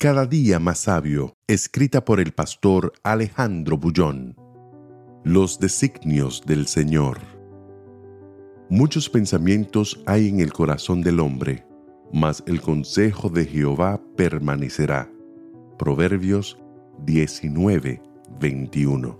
Cada día más sabio, escrita por el pastor Alejandro Bullón. Los designios del Señor. Muchos pensamientos hay en el corazón del hombre, mas el consejo de Jehová permanecerá. Proverbios 19, 21.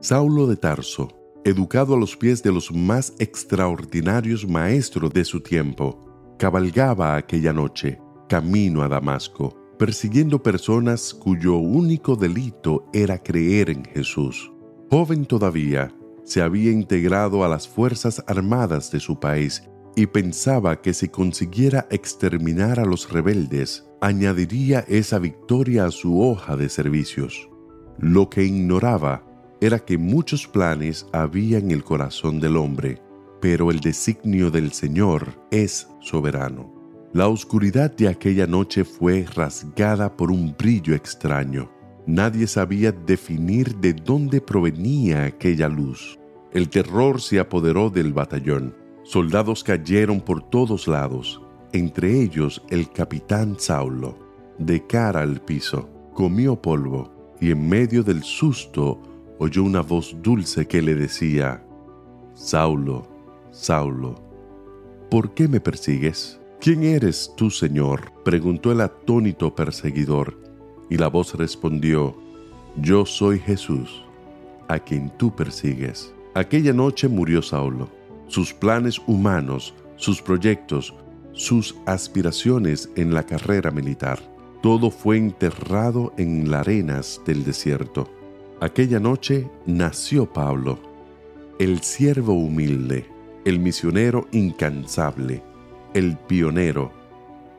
Saulo de Tarso, educado a los pies de los más extraordinarios maestros de su tiempo, cabalgaba aquella noche camino a Damasco, persiguiendo personas cuyo único delito era creer en Jesús. Joven todavía, se había integrado a las Fuerzas Armadas de su país y pensaba que si consiguiera exterminar a los rebeldes, añadiría esa victoria a su hoja de servicios. Lo que ignoraba era que muchos planes había en el corazón del hombre, pero el designio del Señor es soberano. La oscuridad de aquella noche fue rasgada por un brillo extraño. Nadie sabía definir de dónde provenía aquella luz. El terror se apoderó del batallón. Soldados cayeron por todos lados, entre ellos el capitán Saulo. De cara al piso, comió polvo y en medio del susto oyó una voz dulce que le decía, Saulo, Saulo, ¿por qué me persigues? ¿Quién eres tú, Señor? preguntó el atónito perseguidor, y la voz respondió, Yo soy Jesús, a quien tú persigues. Aquella noche murió Saulo. Sus planes humanos, sus proyectos, sus aspiraciones en la carrera militar, todo fue enterrado en las arenas del desierto. Aquella noche nació Pablo, el siervo humilde, el misionero incansable, el pionero,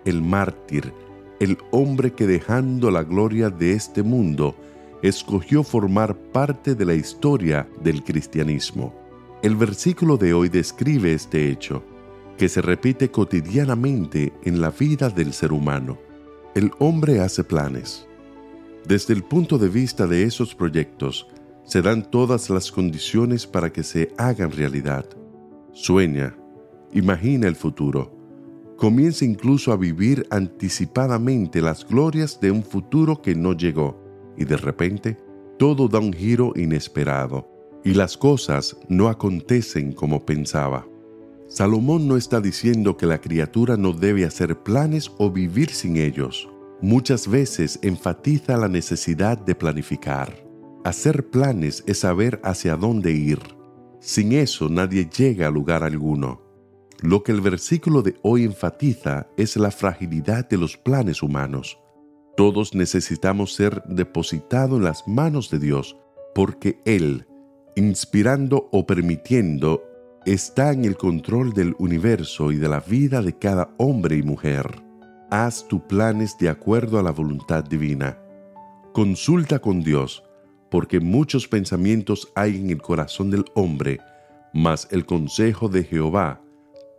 el mártir, el hombre que dejando la gloria de este mundo, escogió formar parte de la historia del cristianismo. El versículo de hoy describe este hecho, que se repite cotidianamente en la vida del ser humano. El hombre hace planes. Desde el punto de vista de esos proyectos, se dan todas las condiciones para que se hagan realidad. Sueña, imagina el futuro, comienza incluso a vivir anticipadamente las glorias de un futuro que no llegó, y de repente todo da un giro inesperado, y las cosas no acontecen como pensaba. Salomón no está diciendo que la criatura no debe hacer planes o vivir sin ellos. Muchas veces enfatiza la necesidad de planificar. Hacer planes es saber hacia dónde ir. Sin eso nadie llega a lugar alguno. Lo que el versículo de hoy enfatiza es la fragilidad de los planes humanos. Todos necesitamos ser depositados en las manos de Dios porque Él, inspirando o permitiendo, está en el control del universo y de la vida de cada hombre y mujer. Haz tus planes de acuerdo a la voluntad divina. Consulta con Dios, porque muchos pensamientos hay en el corazón del hombre, mas el consejo de Jehová